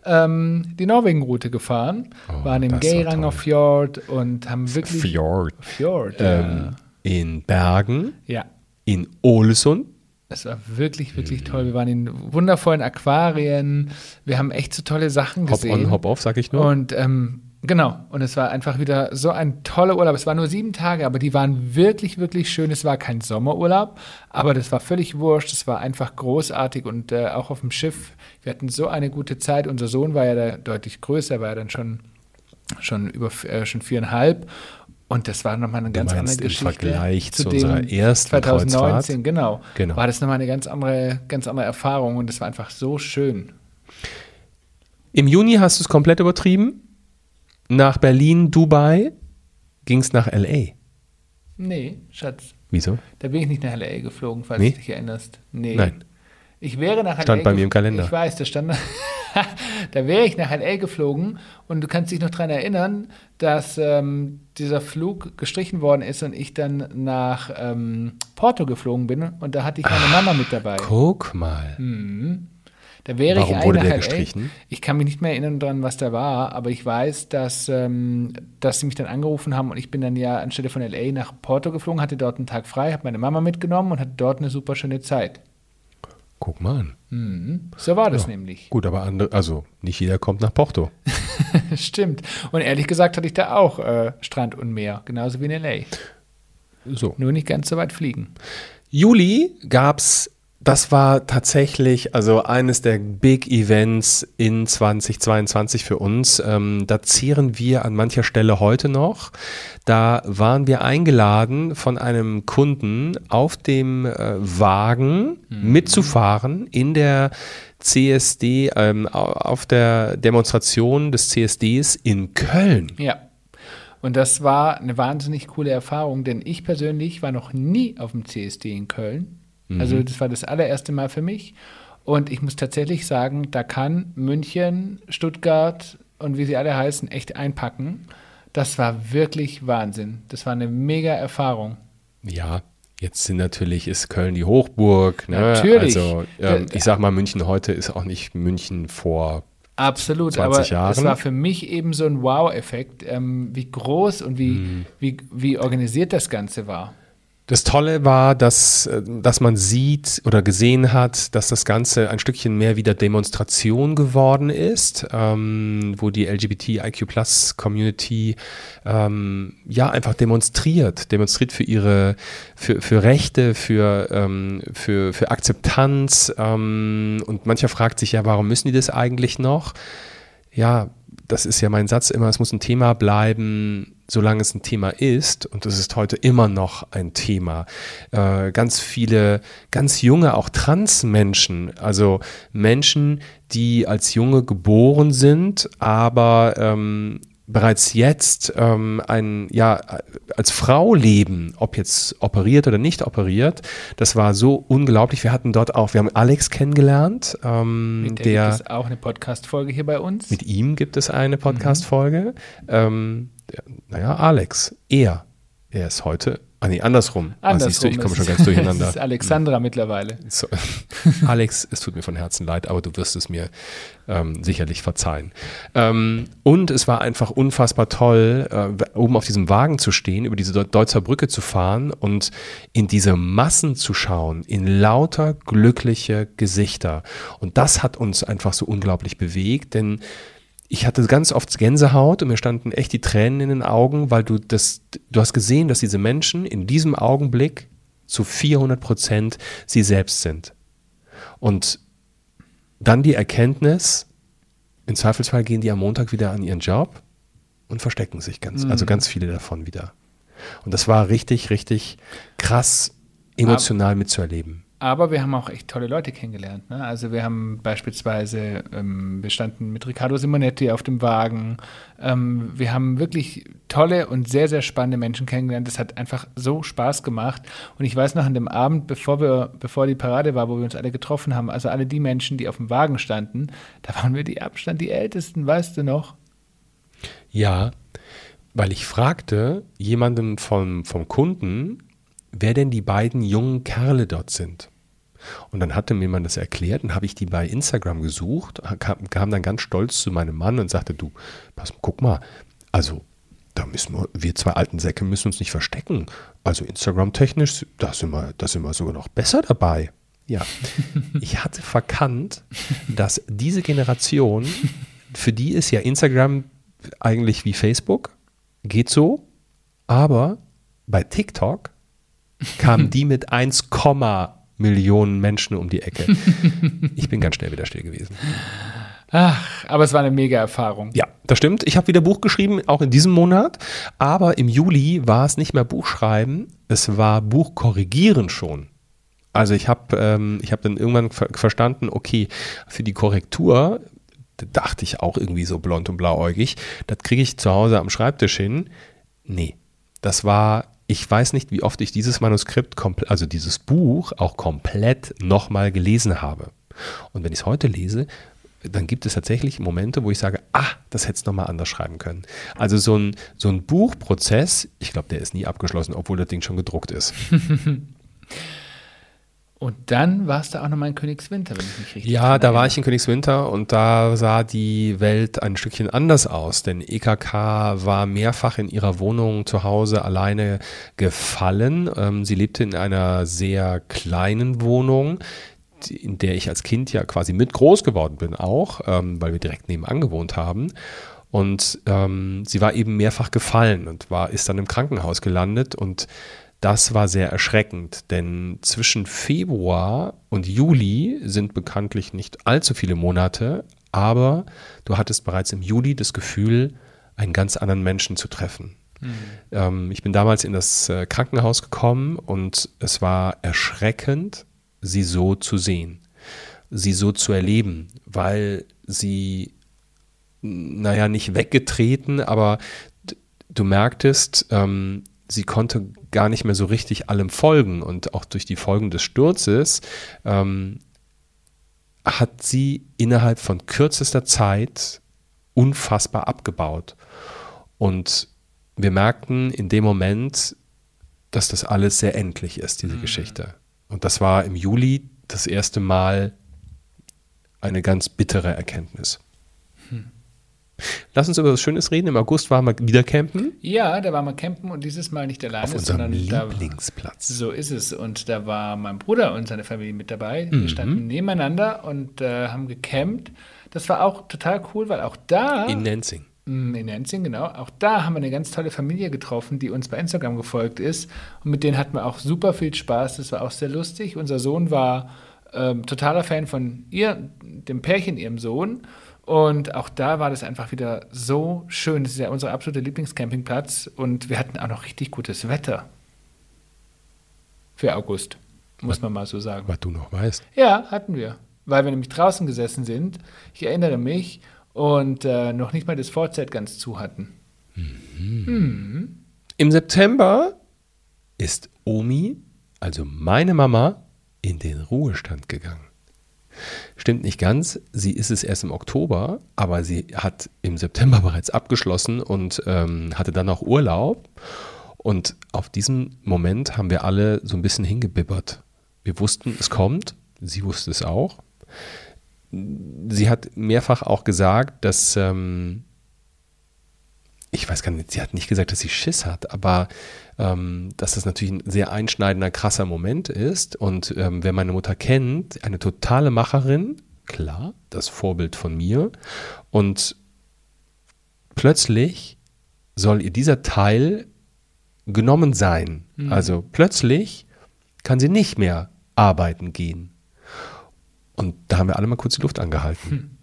ähm, die Norwegen-Route gefahren, Oh, waren im Geiranger. Fjord und haben wirklich Fjord. Fjord, Ähm, in Bergen, ja. in Ålesund, Es war wirklich, wirklich toll. Wir waren in wundervollen Aquarien. Wir haben echt so tolle Sachen Hop gesehen. on, hop off, sag ich nur. Und ähm, genau, und es war einfach wieder so ein toller Urlaub. Es waren nur sieben Tage, aber die waren wirklich, wirklich schön. Es war kein Sommerurlaub, aber das war völlig wurscht. Es war einfach großartig und äh, auch auf dem Schiff. Wir hatten so eine gute Zeit. Unser Sohn war ja da deutlich größer, war ja dann schon, schon über äh, schon viereinhalb. Und das war nochmal eine ganz andere im Geschichte. Vergleich zu dem unserer ersten 2019, Kreuzfahrt? genau, Genau. War das nochmal eine ganz andere, ganz andere Erfahrung und das war einfach so schön. Im Juni hast du es komplett übertrieben. Nach Berlin, Dubai ging es nach L.A. Nee, Schatz. Wieso? Da bin ich nicht nach L.A. geflogen, falls Nee? du dich erinnerst. Nee. Nein. Ich wäre nach Stand LA bei mir im Kalender. Ich weiß, das stand. da wäre ich nach LA geflogen und du kannst dich noch daran erinnern, dass ähm, dieser Flug gestrichen worden ist und ich dann nach ähm, Porto geflogen bin und da hatte ich meine Mama mit dabei. Guck mal. Mhm. Da wäre Warum ich wurde der gestrichen? Ich kann mich nicht mehr erinnern dran, was da war, aber ich weiß, dass, ähm, dass sie mich dann angerufen haben und ich bin dann ja anstelle von LA nach Porto geflogen, hatte dort einen Tag frei, habe meine Mama mitgenommen und hatte dort eine super schöne Zeit. Guck mal an. Mhm. So war das Ja. nämlich. Gut, aber andere, also nicht jeder kommt nach Porto. Stimmt. Und ehrlich gesagt hatte ich da auch äh, Strand und Meer, genauso wie in LA. So. Nur nicht ganz so weit fliegen. Juli gab's, das war tatsächlich also eines der Big Events in 2022 für uns. Ähm, da zehren wir an mancher Stelle heute noch. Da waren wir eingeladen von einem Kunden auf dem äh, Wagen mitzufahren in der CSD, ähm, au- auf der Demonstration des CSDs in Köln. Ja. Und das war eine wahnsinnig coole Erfahrung, denn ich persönlich war noch nie auf dem CSD in Köln. Also das war das allererste Mal für mich. Und ich muss tatsächlich sagen, da kann München, Stuttgart und wie sie alle heißen, echt einpacken. Das war wirklich Wahnsinn. Das war eine mega Erfahrung. Ja, jetzt sind natürlich ist Köln die Hochburg. Ne? Natürlich. Also ähm, ich sag mal, München heute ist auch nicht München vor. Absolut, 20 aber Jahren. es war für mich eben so ein Wow-Effekt, ähm, wie groß und wie, Mhm. wie, wie organisiert das Ganze war. Das Tolle war, dass, äh, dass man sieht oder gesehen hat, dass das Ganze ein Stückchen mehr wieder Demonstration geworden ist, ähm, wo die LGBTIQ-Plus-Community ähm, ja einfach demonstriert, demonstriert für ihre, für, für Rechte, für, ähm, für, für Akzeptanz. Ähm, und mancher fragt sich ja, warum müssen die das eigentlich noch? Ja, das ist ja mein Satz immer, es muss ein Thema bleiben, solange es ein Thema ist. Und es ist heute immer noch ein Thema. Äh, ganz viele, ganz junge, auch Transmenschen, also Menschen, die als Junge geboren sind, aber ähm, bereits jetzt ähm, ein, ja, als Frau leben, ob jetzt operiert oder nicht operiert, das war so unglaublich. Wir hatten dort auch, wir haben Alex kennengelernt, ähm, Mit der, gibt es auch eine Podcast-Folge hier bei uns. mit ihm gibt es eine Podcast-Folge. Ähm, der, naja, Alex, er, er ist heute, ah nee, andersrum. Ah, siehst du, ich komme schon ganz durcheinander. Das ist Alexandra mittlerweile. So. Alex, es tut mir von Herzen leid, aber du wirst es mir ähm, sicherlich verzeihen. Ähm, und es war einfach unfassbar toll, äh, oben auf diesem Wagen zu stehen, über diese Deu- Deutzer Brücke zu fahren und in diese Massen zu schauen, in lauter glückliche Gesichter. Und das hat uns einfach so unglaublich bewegt, denn ich hatte ganz oft Gänsehaut und mir standen echt die Tränen in den Augen, weil du das, du hast gesehen, dass diese Menschen in diesem Augenblick zu 400 Prozent sie selbst sind. Und dann die Erkenntnis, im Zweifelsfall gehen die am Montag wieder an ihren Job und verstecken sich ganz, also ganz viele davon wieder. Und das war richtig, richtig krass emotional mitzuerleben. Aber wir haben auch echt tolle Leute kennengelernt. Ne? Also wir haben beispielsweise, ähm, wir standen mit Riccardo Simonetti auf dem Wagen. Ähm, wir haben wirklich tolle und sehr, sehr spannende Menschen kennengelernt. Das hat einfach so Spaß gemacht. Und ich weiß noch an dem Abend, bevor wir, bevor die Parade war, wo wir uns alle getroffen haben, also alle die Menschen, die auf dem Wagen standen, da waren wir die Abstand die Ältesten, weißt du noch? Ja, weil ich fragte jemanden vom, vom Kunden, wer denn die beiden jungen Kerle dort sind. Und dann hatte mir jemand das erklärt und habe ich die bei Instagram gesucht, kam, kam dann ganz stolz zu meinem Mann und sagte, du, pass, guck mal, also da müssen wir, wir zwei alten Säcke müssen uns nicht verstecken. Also Instagram-technisch, da sind wir, da sind wir sogar noch besser dabei. Ja. Ich hatte verkannt, dass diese Generation, für die ist ja Instagram eigentlich wie Facebook, geht so, aber bei TikTok kamen die mit 1, Millionen Menschen um die Ecke. Ich bin ganz schnell wieder still gewesen. Ach, aber es war eine mega Erfahrung. Ja, das stimmt. Ich habe wieder Buch geschrieben, auch in diesem Monat. Aber im Juli war es nicht mehr Buchschreiben, es war Buch korrigieren schon. Also ich habe ähm, hab dann irgendwann ver verstanden, okay, für die Korrektur dachte ich auch irgendwie so blond und blauäugig, das kriege ich zu Hause am Schreibtisch hin. Nee, das war, ich weiß nicht, wie oft ich dieses Manuskript, also dieses Buch auch komplett nochmal gelesen habe. Und wenn ich es heute lese, dann gibt es tatsächlich Momente, wo ich sage, ah, das hättest du nochmal anders schreiben können. Also so ein, so ein Buchprozess, ich glaube, der ist nie abgeschlossen, obwohl das Ding schon gedruckt ist. Und dann warst du auch nochmal in Königswinter, wenn ich mich richtig Ja, da war ich in Königswinter und da sah die Welt ein Stückchen anders aus, denn EKK war mehrfach in ihrer Wohnung zu Hause alleine gefallen. Ähm, sie lebte in einer sehr kleinen Wohnung, in der ich als Kind ja quasi mit groß geworden bin auch, ähm, weil wir direkt nebenan gewohnt haben. Und ähm, sie war eben mehrfach gefallen und war, ist dann im Krankenhaus gelandet und das war sehr erschreckend, denn zwischen Februar und Juli sind bekanntlich nicht allzu viele Monate, aber du hattest bereits im Juli das Gefühl, einen ganz anderen Menschen zu treffen. Mhm. Ähm, ich bin damals in das äh, Krankenhaus gekommen und es war erschreckend, sie so zu sehen, sie so zu erleben, weil sie, naja, nicht weggetreten, aber du merktest, ähm, sie konnte gar nicht mehr so richtig allem folgen und auch durch die Folgen des Sturzes ähm, hat sie innerhalb von kürzester Zeit unfassbar abgebaut. Und wir merkten in dem Moment, dass das alles sehr endlich ist, diese mhm. Geschichte. Und das war im Juli das erste Mal eine ganz bittere Erkenntnis. Lass uns über was Schönes reden. Im August waren wir wieder campen. Ja, da waren wir campen und dieses Mal nicht alleine. Auf unserem Lieblingsplatz. Da, so ist es. Und da war mein Bruder und seine Familie mit dabei. Mhm. Wir standen nebeneinander und äh, haben gecampt. Das war auch total cool, weil auch da. In Nenzing. Mm, in Nenzing, genau. Auch da haben wir eine ganz tolle Familie getroffen, die uns bei Instagram gefolgt ist. Und mit denen hatten wir auch super viel Spaß. Das war auch sehr lustig. Unser Sohn war ähm, totaler Fan von ihr, dem Pärchen, ihrem Sohn. Und auch da war das einfach wieder so schön. Das ist ja unser absoluter Lieblingscampingplatz. Und wir hatten auch noch richtig gutes Wetter für August, muss was, man mal so sagen. Was du noch weißt. Ja, hatten wir. Weil wir nämlich draußen gesessen sind. Ich erinnere mich. Und äh, noch nicht mal das Vorzelt ganz zu hatten. Mhm. Mhm. Im September ist Omi, also meine Mama, in den Ruhestand gegangen. Stimmt nicht ganz. Sie ist es erst im Oktober, aber sie hat im September bereits abgeschlossen und ähm, hatte dann auch Urlaub. Und auf diesen Moment haben wir alle so ein bisschen hingebibbert. Wir wussten, es kommt. Sie wusste es auch. Sie hat mehrfach auch gesagt, dass ähm, ich weiß gar nicht, sie hat nicht gesagt, dass sie Schiss hat, aber ähm, dass das natürlich ein sehr einschneidender, krasser Moment ist. Und ähm, wer meine Mutter kennt, eine totale Macherin, klar, das Vorbild von mir. Und plötzlich soll ihr dieser Teil genommen sein. Mhm. Also plötzlich kann sie nicht mehr arbeiten gehen. Und da haben wir alle mal kurz die Luft angehalten. Hm.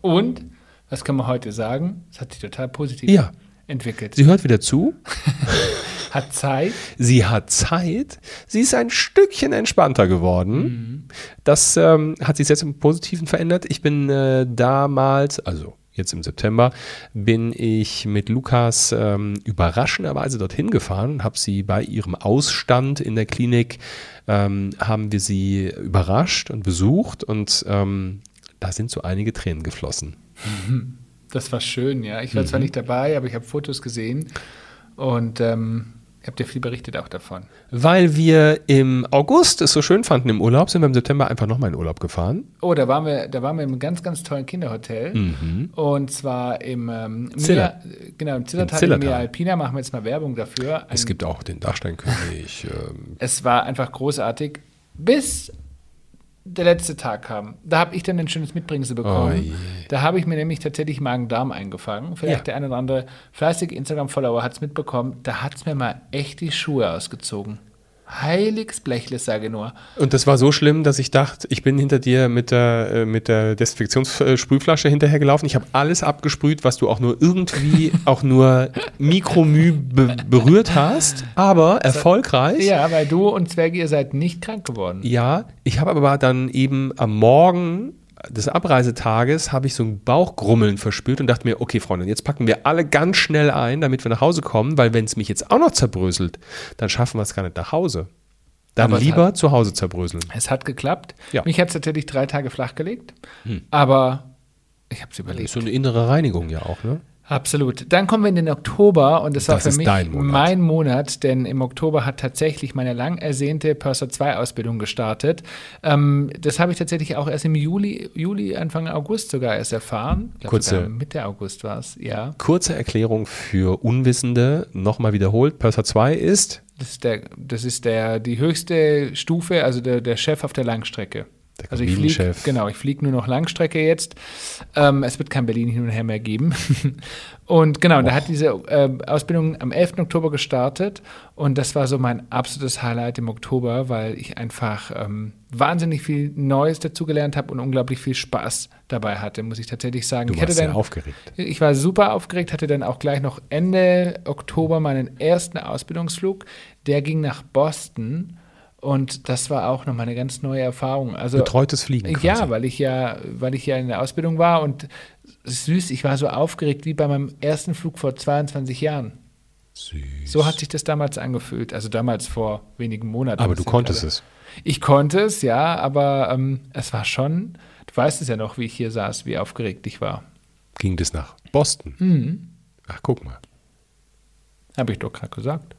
Und, was kann man heute sagen? Es hat sich total positiv ja entwickelt. Sie hört wieder zu. hat Zeit. Sie hat Zeit. Sie ist ein Stückchen entspannter geworden. Mhm. Das ähm, hat sich jetzt im Positiven verändert. Ich bin äh, damals, also jetzt im September, bin ich mit Lukas ähm, überraschenderweise dorthin gefahren, habe sie bei ihrem Ausstand in der Klinik, ähm, haben wir sie überrascht und besucht und ähm, da sind so einige Tränen geflossen. Mhm. Das war schön, ja. Ich war mhm. zwar nicht dabei, aber ich habe Fotos gesehen und ähm, ihr habt ja viel berichtet auch davon. Weil wir im August es so schön fanden im Urlaub, sind wir im September einfach nochmal in Urlaub gefahren. Oh, da waren wir, da waren wir im ganz, ganz tollen Kinderhotel. Mhm. Und zwar im ähm, Ziller. Mia, genau, im Zillertal, Im Mia Alpina machen wir jetzt mal Werbung dafür. Ein, es gibt auch den Dachsteinkönig. Ähm. Es war einfach großartig. Bis der letzte Tag kam. Da habe ich dann ein schönes Mitbringsel bekommen. Oh da habe ich mir nämlich tatsächlich Magen-Darm eingefangen. Vielleicht Ja. der eine oder andere fleißige Instagram-Follower hat es mitbekommen. Da hat es mir mal echt die Schuhe ausgezogen. Heiliges Blechle, sage ich nur. Und das war so schlimm, dass ich dachte, ich bin hinter dir mit der, äh, mit der Desinfektionssprühflasche hinterhergelaufen. Ich habe alles abgesprüht, was du auch nur irgendwie, auch nur mikromü be berührt hast, aber erfolgreich. Ja, weil du und Zwerge, ihr seid nicht krank geworden. Ja, ich habe aber dann eben am Morgen des Abreisetages habe ich so ein Bauchgrummeln verspürt und dachte mir, okay, Freunde, jetzt packen wir alle ganz schnell ein, damit wir nach Hause kommen, weil wenn es mich jetzt auch noch zerbröselt, dann schaffen wir es gar nicht nach Hause. Dann Aber lieber zu Hause zerbröseln. Es hat geklappt. Ja. Mich hat es tatsächlich drei Tage flachgelegt. Aber ich habe es überlebt. Ist so eine innere Reinigung ja auch, ne? Absolut. Dann kommen wir in den Oktober und das war Das für ist mich Monat. mein Monat, denn im Oktober hat tatsächlich meine lang ersehnte Purser 2 Ausbildung gestartet. Ähm, das habe ich tatsächlich auch erst im Juli, Juli, Anfang August sogar erst erfahren. Glaub, Kurze- Mitte August war es, ja. Kurze Erklärung für Unwissende, nochmal wiederholt. Purser 2 ist Das ist, der, das ist der, die höchste Stufe, also der, der Chef auf der Langstrecke. Der also ich fliege, genau, ich fliege nur noch Langstrecke jetzt. Ähm, es wird kein Berlin hin und her mehr geben. und genau, da hat diese äh, Ausbildung am 11. Oktober gestartet und das war so mein absolutes Highlight im Oktober, weil ich einfach ähm, wahnsinnig viel Neues dazugelernt habe und unglaublich viel Spaß dabei hatte, muss ich tatsächlich sagen. Du ich hatte warst sehr dann, aufgeregt. ich war super aufgeregt, hatte dann auch gleich noch Ende Oktober meinen ersten Ausbildungsflug. Der ging nach Boston und das war auch nochmal eine ganz neue Erfahrung. Also Betreutes Fliegen. Quasi. ja, weil ich ja, weil ich ja in der Ausbildung war und süß, ich war so aufgeregt wie bei meinem ersten Flug vor 22 Jahren. Süß. So hat sich das damals angefühlt. Also damals vor wenigen Monaten. Aber du konntest alle- es. Ich konnte es, ja, aber ähm, es war schon, du weißt es ja noch, wie ich hier saß, wie aufgeregt ich war. Ging das nach Boston? Mhm. Ach, guck mal. Habe ich doch gerade gesagt.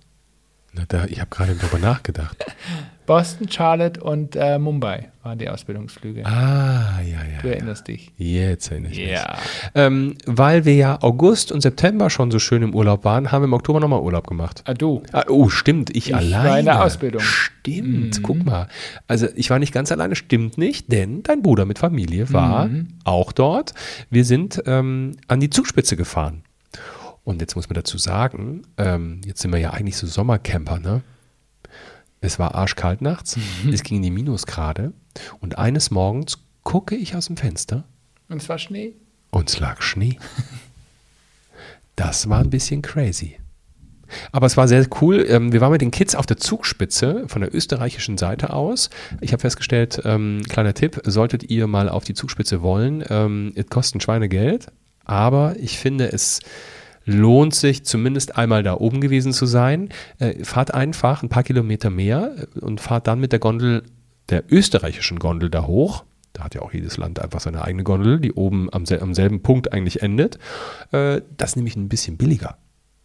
Na, da, ich habe gerade darüber nachgedacht. Boston, Charlotte und äh, Mumbai waren die Ausbildungsflüge. Ah, ja, ja. du ja. erinnerst dich. Jetzt erinnere ich mich. Ja. Ähm, weil wir ja August und September schon so schön im Urlaub waren, haben wir im Oktober nochmal Urlaub gemacht. Ah, du. Ah, oh, stimmt, ich, Ich alleine. war in der Ausbildung. Stimmt, guck mal. Also ich war nicht ganz alleine, stimmt nicht, denn dein Bruder mit Familie war auch dort. Wir sind ähm, an die Zugspitze gefahren. Und jetzt muss man dazu sagen, ähm, jetzt sind wir ja eigentlich so Sommercamper, ne? Es war arschkalt nachts, es ging in die Minusgrade und eines Morgens gucke ich aus dem Fenster Und es war Schnee. und es lag Schnee. Das war ein bisschen crazy. Aber es war sehr cool. Ähm, Wir waren mit den Kids auf der Zugspitze von der österreichischen Seite aus. Ich habe festgestellt, ähm, kleiner Tipp, solltet ihr mal auf die Zugspitze wollen, ähm, es kostet ein Schweinegeld, aber ich finde es lohnt sich zumindest einmal da oben gewesen zu sein. Äh, fahrt einfach ein paar Kilometer mehr äh, und fahrt dann mit der Gondel, der österreichischen Gondel da hoch. Da hat ja auch jedes Land einfach seine eigene Gondel, die oben am, sel am selben Punkt eigentlich endet. Äh, das ist nämlich ein bisschen billiger.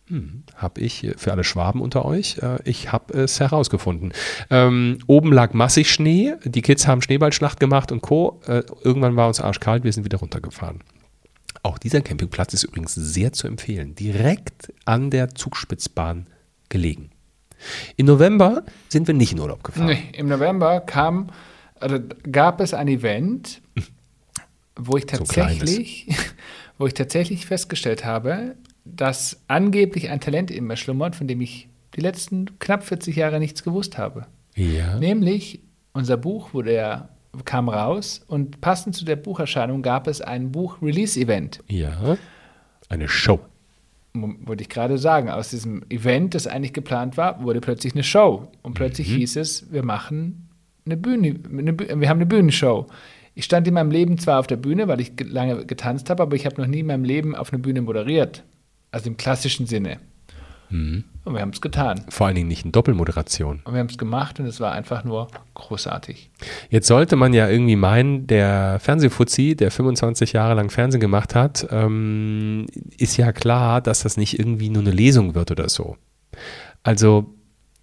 Hm, habe ich für alle Schwaben unter euch, äh, ich habe es herausgefunden. Ähm, oben lag massig Schnee, die Kids haben Schneeballschlacht gemacht und Co. Äh, irgendwann war uns arschkalt, wir sind wieder runtergefahren. Auch dieser Campingplatz ist übrigens sehr zu empfehlen, direkt an der Zugspitzbahn gelegen. Im November sind wir nicht in Urlaub gefahren. Nee, Im November kam, also gab es ein Event, wo ich So tatsächlich, wo ich tatsächlich festgestellt habe, dass angeblich ein Talent in mir schlummert, von dem ich die letzten knapp 40 Jahre nichts gewusst habe. Ja. Nämlich unser Buch wurde ja, kam raus und passend zu der Bucherscheinung gab es ein Buch-Release-Event. Ja. Eine Show. Wollte ich gerade sagen, aus diesem Event, das eigentlich geplant war, wurde plötzlich eine Show. Und plötzlich hieß es, wir machen eine Bühne, eine, wir haben eine Bühnenshow. Ich stand in meinem Leben zwar auf der Bühne, weil ich ge- lange getanzt habe, aber ich habe noch nie in meinem Leben auf einer Bühne moderiert. Also im klassischen Sinne. Und wir haben es getan. Vor allen Dingen nicht in Doppelmoderation. Und wir haben es gemacht und es war einfach nur großartig. Jetzt sollte man ja irgendwie meinen, der Fernsehfuzzi, der 25 Jahre lang Fernsehen gemacht hat, ähm, ist ja klar, dass das nicht irgendwie nur eine Lesung wird oder so. Also,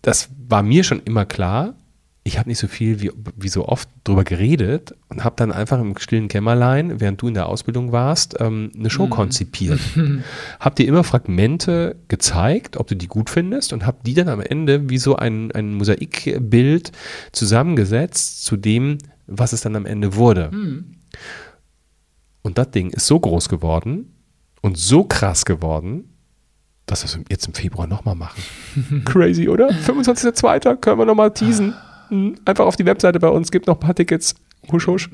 das war mir schon immer klar. Ich habe nicht so viel wie, wie so oft drüber geredet und habe dann einfach im stillen Kämmerlein, während du in der Ausbildung warst, ähm, eine Show konzipiert. hab dir immer Fragmente gezeigt, ob du die gut findest und hab die dann am Ende wie so ein, ein Mosaikbild zusammengesetzt zu dem, was es dann am Ende wurde. Und das Ding ist so groß geworden und so krass geworden, dass wir es jetzt im Februar nochmal machen. Crazy, oder? 25.02. können wir nochmal teasen. Einfach auf die Webseite bei uns, gibt noch ein paar Tickets. Husch, husch.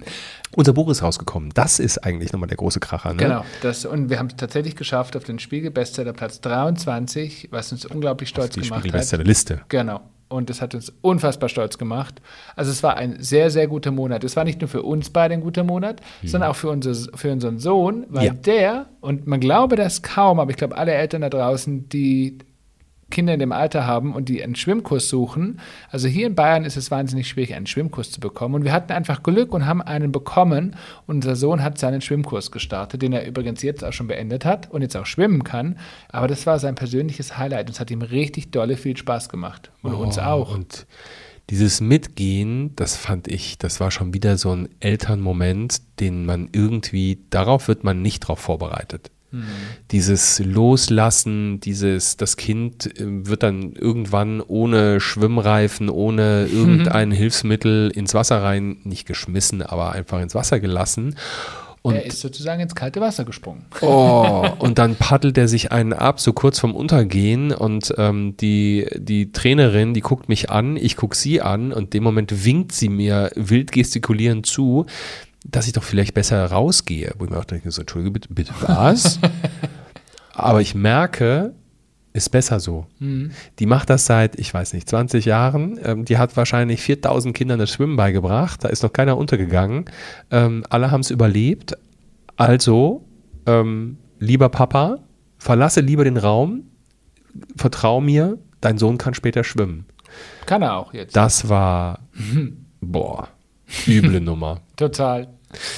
Unser Buch ist rausgekommen. Das ist eigentlich nochmal der große Kracher. Ne? Genau. Das, und wir haben es tatsächlich geschafft auf den Spiegel-Bestseller Platz 23, was uns unglaublich stolz Die gemacht hat. Spiegel-Bestseller-Liste. Genau. Und das hat uns unfassbar stolz gemacht. Also es war ein sehr, sehr guter Monat. Es war nicht nur für uns beide ein guter Monat, sondern auch für, unser, für unseren Sohn, weil Ja. der, und man glaube das kaum, aber ich glaube, alle Eltern da draußen, die Kinder in dem Alter haben und die einen Schwimmkurs suchen. Also hier in Bayern ist es wahnsinnig schwierig, einen Schwimmkurs zu bekommen. Und wir hatten einfach Glück und haben einen bekommen. Unser Sohn hat seinen Schwimmkurs gestartet, den er übrigens jetzt auch schon beendet hat und jetzt auch schwimmen kann. Aber das war sein persönliches Highlight. Und es hat ihm richtig dolle viel Spaß gemacht. Und uns Oh, auch. Und dieses Mitgehen, das fand ich, das war schon wieder so ein Elternmoment, den man irgendwie, darauf wird man nicht drauf vorbereitet. Dieses Loslassen, dieses, das Kind äh, wird dann irgendwann ohne Schwimmreifen, ohne irgendein Hilfsmittel ins Wasser rein, nicht geschmissen, aber einfach ins Wasser gelassen. Und er ist sozusagen ins kalte Wasser gesprungen. Oh, und dann paddelt er sich einen ab, so kurz vorm Untergehen. Und ähm, die, die Trainerin, die guckt mich an, ich guck sie an und dem Moment winkt sie mir wild gestikulierend zu, dass ich doch vielleicht besser rausgehe. Wo ich mir auch denke, so, Entschuldige, bitte, bitte was? Aber ich merke, ist besser so. Die macht das seit, ich weiß nicht, 20 Jahren. Ähm, die hat wahrscheinlich 4000 Kindern das Schwimmen beigebracht. Da ist noch keiner untergegangen. Ähm, alle haben es überlebt. Also, ähm, lieber Papa, verlasse lieber den Raum. Vertrau mir, dein Sohn kann später schwimmen. Kann er auch jetzt. Das war, boah, üble Nummer. Total.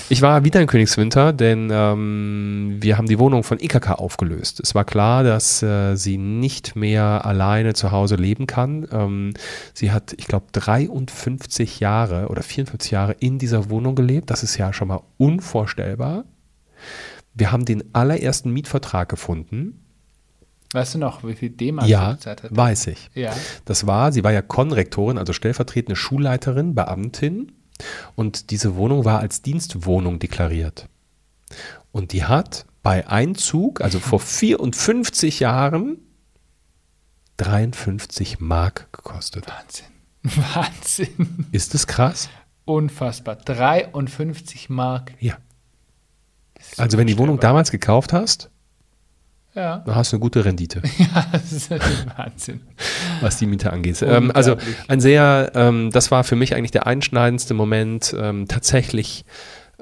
Ich war wieder in Königswinter, denn ähm, wir haben die Wohnung von IKK aufgelöst. Es war klar, dass äh, sie nicht mehr alleine zu Hause leben kann. Ähm, sie hat, ich glaube, 53 Jahre oder 54 Jahre in dieser Wohnung gelebt. Das ist ja schon mal unvorstellbar. Wir haben den allerersten Mietvertrag gefunden. Weißt du noch, wie viel D-Mark Ja, sie bezahlt hat? weiß ich. Ja. Das war, sie war ja Konrektorin, also stellvertretende Schulleiterin, Beamtin. Und diese Wohnung war als Dienstwohnung deklariert. Und die hat bei Einzug, also vor 54 Jahren, 53 Mark gekostet. Wahnsinn. Wahnsinn. Ist das krass? Unfassbar. 53 Mark. Ja. Also wenn die Wohnung damals gekauft hast, Ja. dann hast du eine gute Rendite. ja, das ist Wahnsinn. was die Miete angeht. Ähm, also ein sehr, ähm, das war für mich eigentlich der einschneidendste Moment ähm, tatsächlich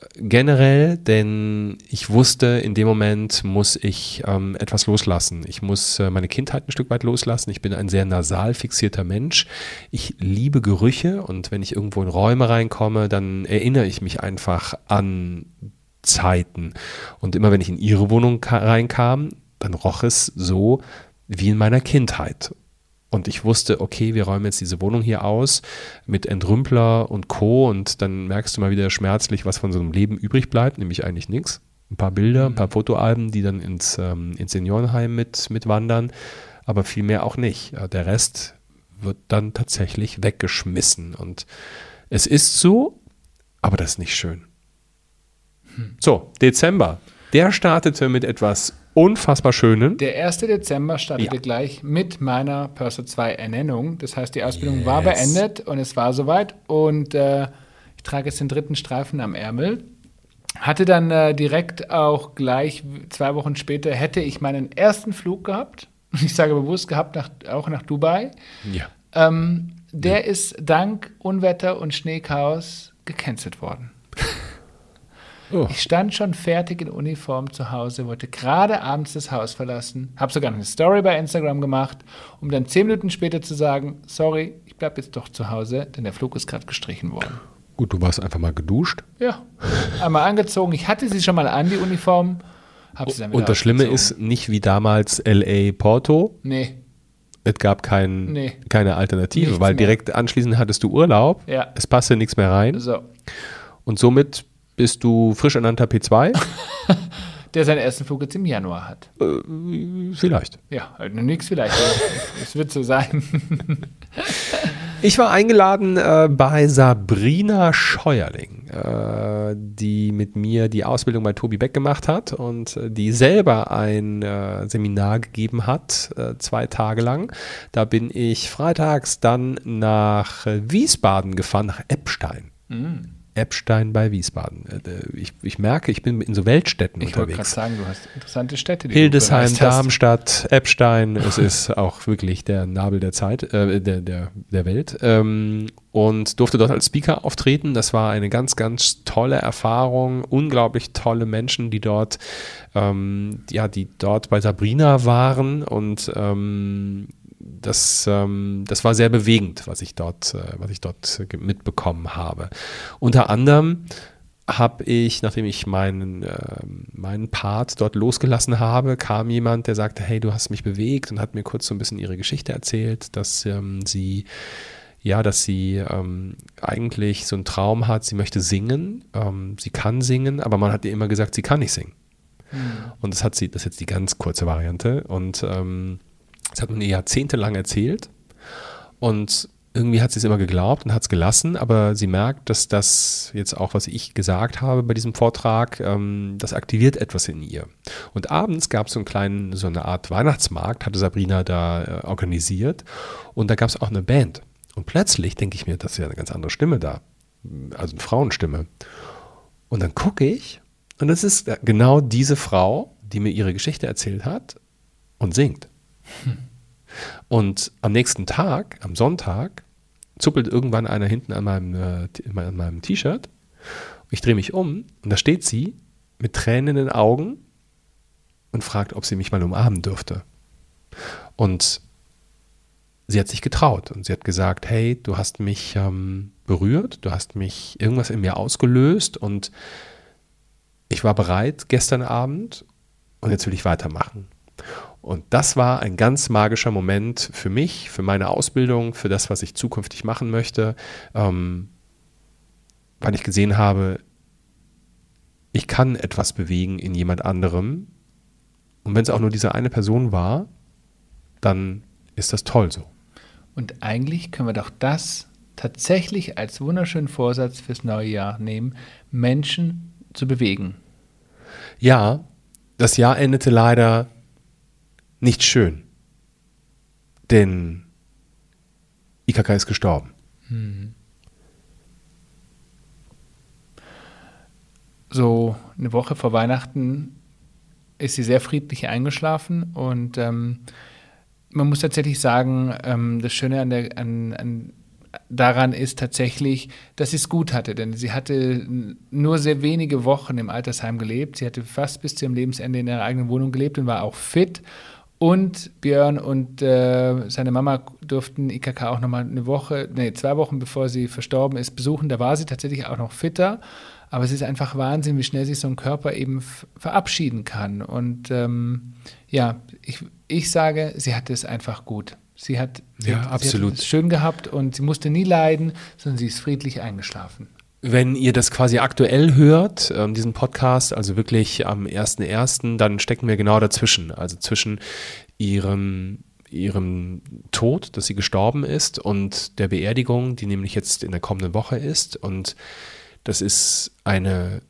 äh, generell, denn ich wusste, in dem Moment muss ich ähm, etwas loslassen. Ich muss äh, meine Kindheit ein Stück weit loslassen. Ich bin ein sehr nasal fixierter Mensch. Ich liebe Gerüche und wenn ich irgendwo in Räume reinkomme, dann erinnere ich mich einfach an Zeiten. Und immer wenn ich in ihre Wohnung ka- reinkam, dann roch es so wie in meiner Kindheit. Und ich wusste, okay, wir räumen jetzt diese Wohnung hier aus mit Entrümpler und Co. Und dann merkst du mal wieder schmerzlich, was von so einem Leben übrig bleibt, nämlich eigentlich nichts. Ein paar Bilder, ein paar Fotoalben, die dann ins, ähm, ins Seniorenheim mit, mit wandern, aber viel mehr auch nicht. Der Rest wird dann tatsächlich weggeschmissen. Und es ist so, aber das ist nicht schön. So, Dezember. Der startete mit etwas unfassbar Schönem. Der 1. Dezember startete Ja. gleich mit meiner Perso 2 Ernennung. Das heißt, die Ausbildung war Yes. beendet und es war soweit. Und äh, ich trage jetzt den dritten Streifen am Ärmel. Hatte dann äh, direkt auch gleich zwei Wochen später hätte ich meinen ersten Flug gehabt. Ich sage bewusst gehabt, nach, auch nach Dubai. Ja. Ähm, der ist dank Unwetter und Schneechaos gecancelt worden. Oh. Ich stand schon fertig in Uniform zu Hause, wollte gerade abends das Haus verlassen, habe sogar eine Story bei Instagram gemacht, um dann zehn Minuten später zu sagen, sorry, ich bleibe jetzt doch zu Hause, denn der Flug ist gerade gestrichen worden. Gut, du warst einfach mal geduscht. Ja, einmal angezogen. Ich hatte sie schon mal an, die Uniform. Hab sie dann wieder Und das Schlimme ist nicht wie damals LA Porto. Nee, Es gab kein, Nee. keine Alternative, Nichts weil mehr. direkt anschließend hattest du Urlaub. Ja. Es passte nichts mehr rein. so. Und somit bist du frisch ernannter P2. Der seinen ersten Flug jetzt im Januar hat. Vielleicht. Ja, nur nichts vielleicht. es wird so sein. Ich war eingeladen äh, bei Sabrina Scheuerling, äh, die mit mir die Ausbildung bei Tobi Beck gemacht hat und äh, die selber ein äh, Seminar gegeben hat, äh, zwei Tage lang. Da bin ich freitags dann nach äh, Wiesbaden gefahren, nach Eppstein. Mhm. Eppstein bei Wiesbaden. Äh, ich, ich merke, ich bin in so Weltstädten ich unterwegs. Ich wollte gerade sagen, du hast interessante Städte. Hildesheim, Darmstadt, Eppstein. es ist auch wirklich der Nabel der Zeit, äh, der, der, der Welt. Ähm, und durfte dort als Speaker auftreten. Das war eine ganz, ganz tolle Erfahrung. Unglaublich tolle Menschen, die dort, ähm, ja, die dort bei Sabrina waren und ähm, das, ähm, das war sehr bewegend, was ich dort, äh, was ich dort mitbekommen habe. Unter anderem habe ich, nachdem ich meinen, äh, meinen Part dort losgelassen habe, kam jemand, der sagte, hey, du hast mich bewegt und hat mir kurz so ein bisschen ihre Geschichte erzählt, dass ähm, sie ja, dass sie ähm, eigentlich so einen Traum hat, sie möchte singen, ähm, sie kann singen, aber man hat ihr immer gesagt, sie kann nicht singen. Mhm. Und das hat sie, das ist jetzt die ganz kurze Variante. Und ähm, das hat man ihr jahrzehntelang erzählt und irgendwie hat sie es immer geglaubt und hat es gelassen, aber sie merkt, dass das jetzt auch, was ich gesagt habe bei diesem Vortrag, ähm, das aktiviert etwas in ihr. Und abends gab es so einen kleinen, so eine Art Weihnachtsmarkt, hatte Sabrina da äh, organisiert und da gab es auch eine Band. Und plötzlich denke ich mir, das ist ja eine ganz andere Stimme da, also eine Frauenstimme. Und dann gucke ich und es ist genau diese Frau, die mir ihre Geschichte erzählt hat und singt. Und am nächsten Tag, am Sonntag, zuppelt irgendwann einer hinten an meinem, äh, meinem T-Shirt. Ich drehe mich um und da steht sie mit Tränen in den Augen und fragt, ob sie mich mal umarmen dürfte. Und sie hat sich getraut und sie hat gesagt, hey, du hast mich ähm, berührt, du hast mich irgendwas in mir ausgelöst und ich war bereit gestern Abend und jetzt will ich weitermachen. Und das war ein ganz magischer Moment für mich, für meine Ausbildung, für das, was ich zukünftig machen möchte, ähm, weil ich gesehen habe, ich kann etwas bewegen in jemand anderem. Und wenn es auch nur diese eine Person war, dann ist das toll so. Und eigentlich können wir doch das tatsächlich als wunderschönen Vorsatz fürs neue Jahr nehmen, Menschen zu bewegen. Ja, das Jahr endete leider nicht schön. Denn IKK ist gestorben. Hm. So eine Woche vor Weihnachten ist sie sehr friedlich eingeschlafen und ähm, man muss tatsächlich sagen, ähm, das Schöne an der, an, an daran ist tatsächlich, dass sie es gut hatte, denn sie hatte nur sehr wenige Wochen im Altersheim gelebt. Sie hatte fast bis zu ihrem Lebensende in ihrer eigenen Wohnung gelebt und war auch fit und Björn und äh, seine Mama durften IKK auch nochmal eine Woche, nee, zwei Wochen bevor sie verstorben ist, besuchen. Da war sie tatsächlich auch noch fitter. Aber es ist einfach Wahnsinn, wie schnell sich so ein Körper eben verabschieden kann. Und ähm, ja, ich, ich sage, sie hatte es einfach gut. Sie hat, sie ja, hat, absolut. Sie hat es schön gehabt und sie musste nie leiden, sondern sie ist friedlich eingeschlafen. Wenn ihr das quasi aktuell hört, ähm, diesen Podcast, also wirklich am 1.1., dann stecken wir genau dazwischen. Also zwischen ihrem, ihrem Tod, dass sie gestorben ist, und der Beerdigung, die nämlich jetzt in der kommenden Woche ist. Und das ist eine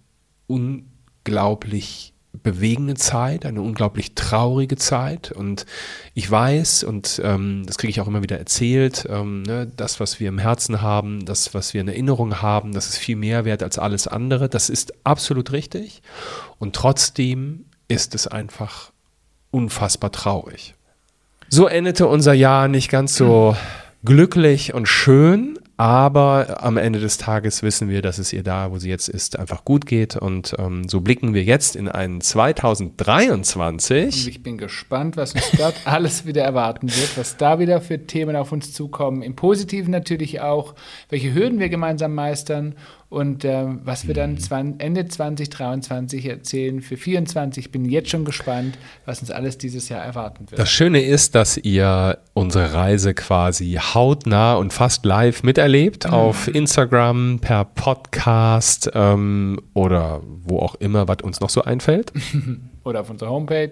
unglaublich bewegende Zeit, eine unglaublich traurige Zeit. Und ich weiß, und ähm, das kriege ich auch immer wieder erzählt, ähm, ne, das, was wir im Herzen haben, das, was wir in Erinnerung haben, das ist viel mehr wert als alles andere. Das ist absolut richtig. Und trotzdem ist es einfach unfassbar traurig. So endete unser Jahr nicht ganz so glücklich und schön, aber am Ende des Tages wissen wir, dass es ihr da, wo sie jetzt ist, einfach gut geht. Und ähm, so blicken wir jetzt in ein 2023. Und ich bin gespannt, was uns dort alles wieder erwarten wird, was da wieder für Themen auf uns zukommen. Im Positiven natürlich auch, welche Hürden wir gemeinsam meistern und äh, was wir dann mhm. Ende 2023 erzählen für 24. Ich bin jetzt schon gespannt, was uns alles dieses Jahr erwarten wird. Das Schöne ist, dass ihr unsere Reise quasi hautnah und fast live miterlebt mhm. auf Instagram, per Podcast ähm, oder wo auch immer, was uns noch so einfällt. oder auf unserer Homepage.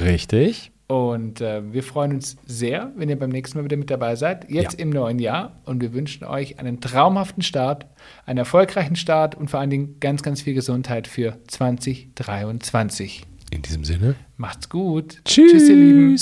Richtig. Und äh, wir freuen uns sehr, wenn ihr beim nächsten Mal wieder mit dabei seid, jetzt Ja. im neuen Jahr. Und wir wünschen euch einen traumhaften Start, einen erfolgreichen Start und vor allen Dingen ganz, ganz viel Gesundheit für 2023. In diesem Sinne. Macht's gut. Tschüss. Tschüss ihr Lieben.